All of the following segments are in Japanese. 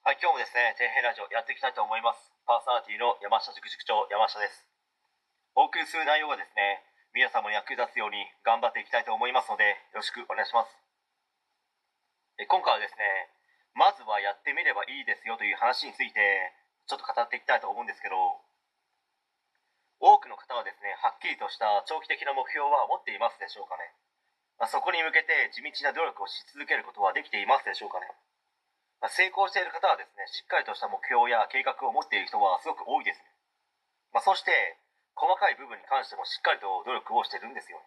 はい、今日もですね、底辺ラジオやっていきたいと思います。パーソナリティの山下塾塾長、山下です。お送りする内容はですね、皆様に役立つように頑張っていきたいと思いますので、よろしくお願いします。え今回はですね、まずはやってみればいいですよという話について、ちょっと語っていきたいと思うんですけど、多くの方はですね、はっきりとした長期的な目標は持っていますでしょうかね。まあ、そこに向けて地道な努力をし続けることはできていますでしょうかね。まあ、成功している方はですねしっかりとした目標や計画を持っている人はすごく多いです、ね、まあ、そして細かい部分に関してもしっかりと努力をしてるんですよ、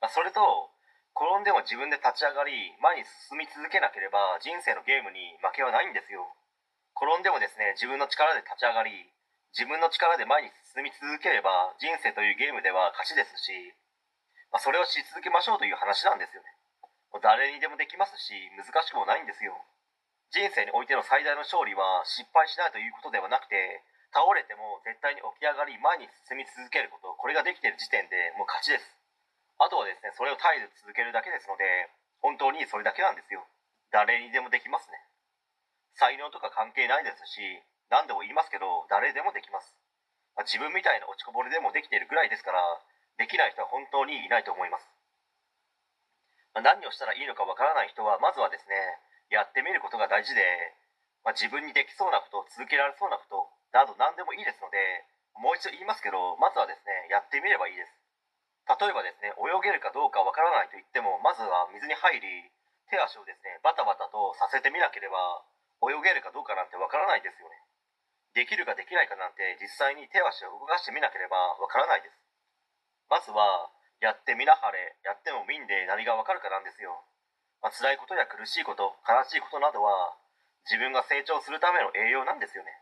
まあ、それと転んでも自分で立ち上がり前に進み続けなければ人生のゲームに負けはないんですよ。転んでもですね自分の力で立ち上がり自分の力で前に進み続ければ人生というゲームでは勝ちですし、まあ、それをし続けましょうという話なんですよね。誰にでもできますし難しくもないんですよ。人生においての最大の勝利は失敗しないということではなくて倒れても絶対に起き上がり前に進み続けることこれができている時点でもう勝ちです。あとはですねそれを絶えず続けるだけですので本当にそれだけなんですよ。誰にでもできますね。才能とか関係ないですし何でも言いますけど誰でもできます、まあ、自分みたいな落ちこぼれでもできているぐらいですからできない人は本当にいないと思います、まあ、何をしたらいいのかわからない人はまずはですねやってみることが大事で、まあ、自分にできそうなこと続けられそうなことなど何でもいいですのでもう一度言いますけどまずはですねやってみればいいです。例えばですね泳げるかどうかわからないと言ってもまずは水に入り手足をですねバタバタとさせてみなければ泳げるかどうかなんてわからないですよね。できるかできないかなんて実際に手足を動かしてみなければわからないです。まずはやってみなはれやってもみんで何がわかるかなんですよ。まあ、辛いことや苦しいこと悲しいことなどは自分が成長するための栄養なんですよね、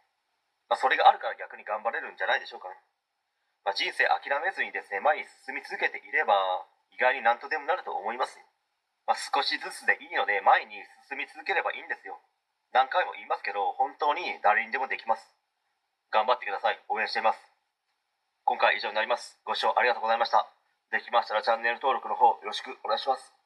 まあ、それがあるから逆に頑張れるんじゃないでしょうか。ね、まあ、人生諦めずにですね前に進み続けていれば意外に何とでもなると思います、ま、少しずつでいいので前に進み続ければいいんですよ。何回も言いますけど本当に誰にでもできます。頑張ってください。応援しています。今回以上になります。ご視聴ありがとうございました。できましたらチャンネル登録の方よろしくお願いします。